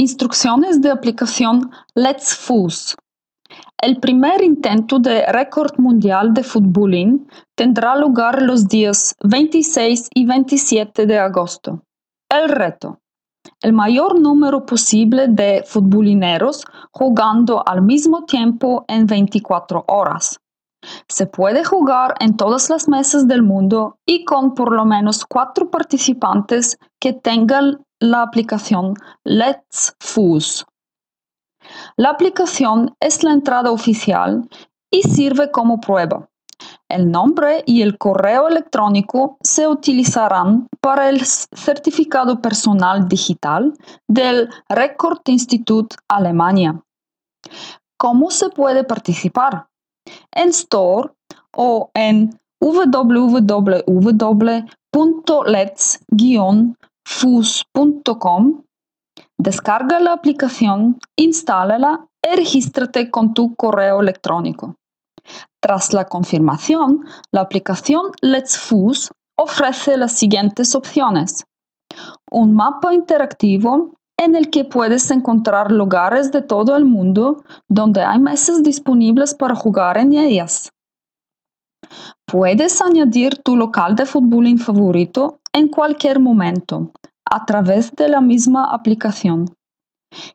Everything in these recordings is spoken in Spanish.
Instrucciones de aplicación Let's Fuse. El primer intento de récord mundial de futbolín tendrá lugar los días 26 y 27 de agosto. El reto. El mayor número posible de futbolineros jugando al mismo tiempo en 24 horas. Se puede jugar en todas las mesas del mundo y con por lo menos cuatro participantes que tengan la aplicación Let's Fuse. La aplicación es la entrada oficial y sirve como prueba. El nombre y el correo electrónico se utilizarán para el certificado personal digital del Record Institute Alemania. ¿Cómo se puede participar? En Store o en www.lets-fuse.com fus.com, descarga la aplicación, instálala y regístrate con tu correo electrónico. Tras la confirmación, la aplicación Let's Fuse ofrece las siguientes opciones. Un mapa interactivo en el que puedes encontrar lugares de todo el mundo donde hay mesas disponibles para jugar en ellas. Puedes añadir tu local de fútbol favorito en cualquier momento a través de la misma aplicación.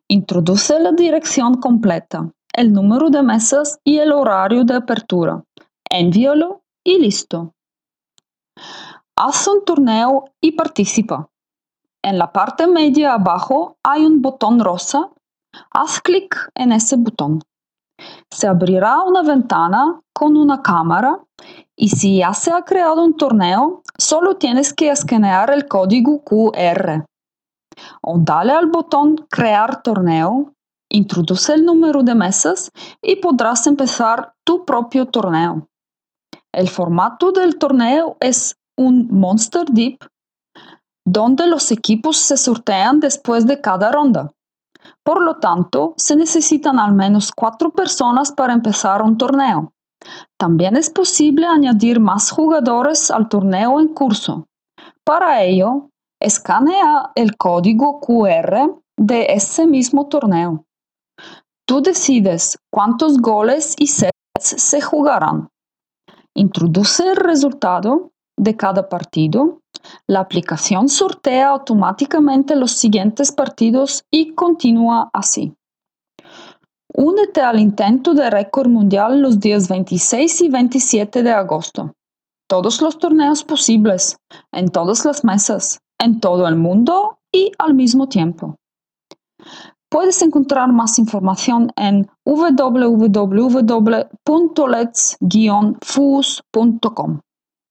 Introduce la dirección completa, el número de mesas y el horario de apertura. Envíalo y listo. Haz un torneo y participa. En la parte media abajo hay un botón rosa. Haz clic en ese botón. Se abrirá una ventana con una cámara y si ya se ha creado un torneo, solo tienes que escanear el código QR. O dale al botón Crear torneo, introduce el número de mesas y podrás empezar tu propio torneo. El formato del torneo es un Monster Deep, donde los equipos se sortean después de cada ronda. Por lo tanto, se necesitan al menos cuatro personas para empezar un torneo. También es posible añadir más jugadores al torneo en curso. Para ello, escanea el código QR de ese mismo torneo. Tú decides cuántos goles y sets se jugarán. Introduce el resultado de cada partido. La aplicación sortea automáticamente los siguientes partidos y continúa así. Únete al intento de récord mundial los días 26 y 27 de agosto. Todos los torneos posibles, en todas las mesas, en todo el mundo y al mismo tiempo. Puedes encontrar más información en www.lets-fuse.com.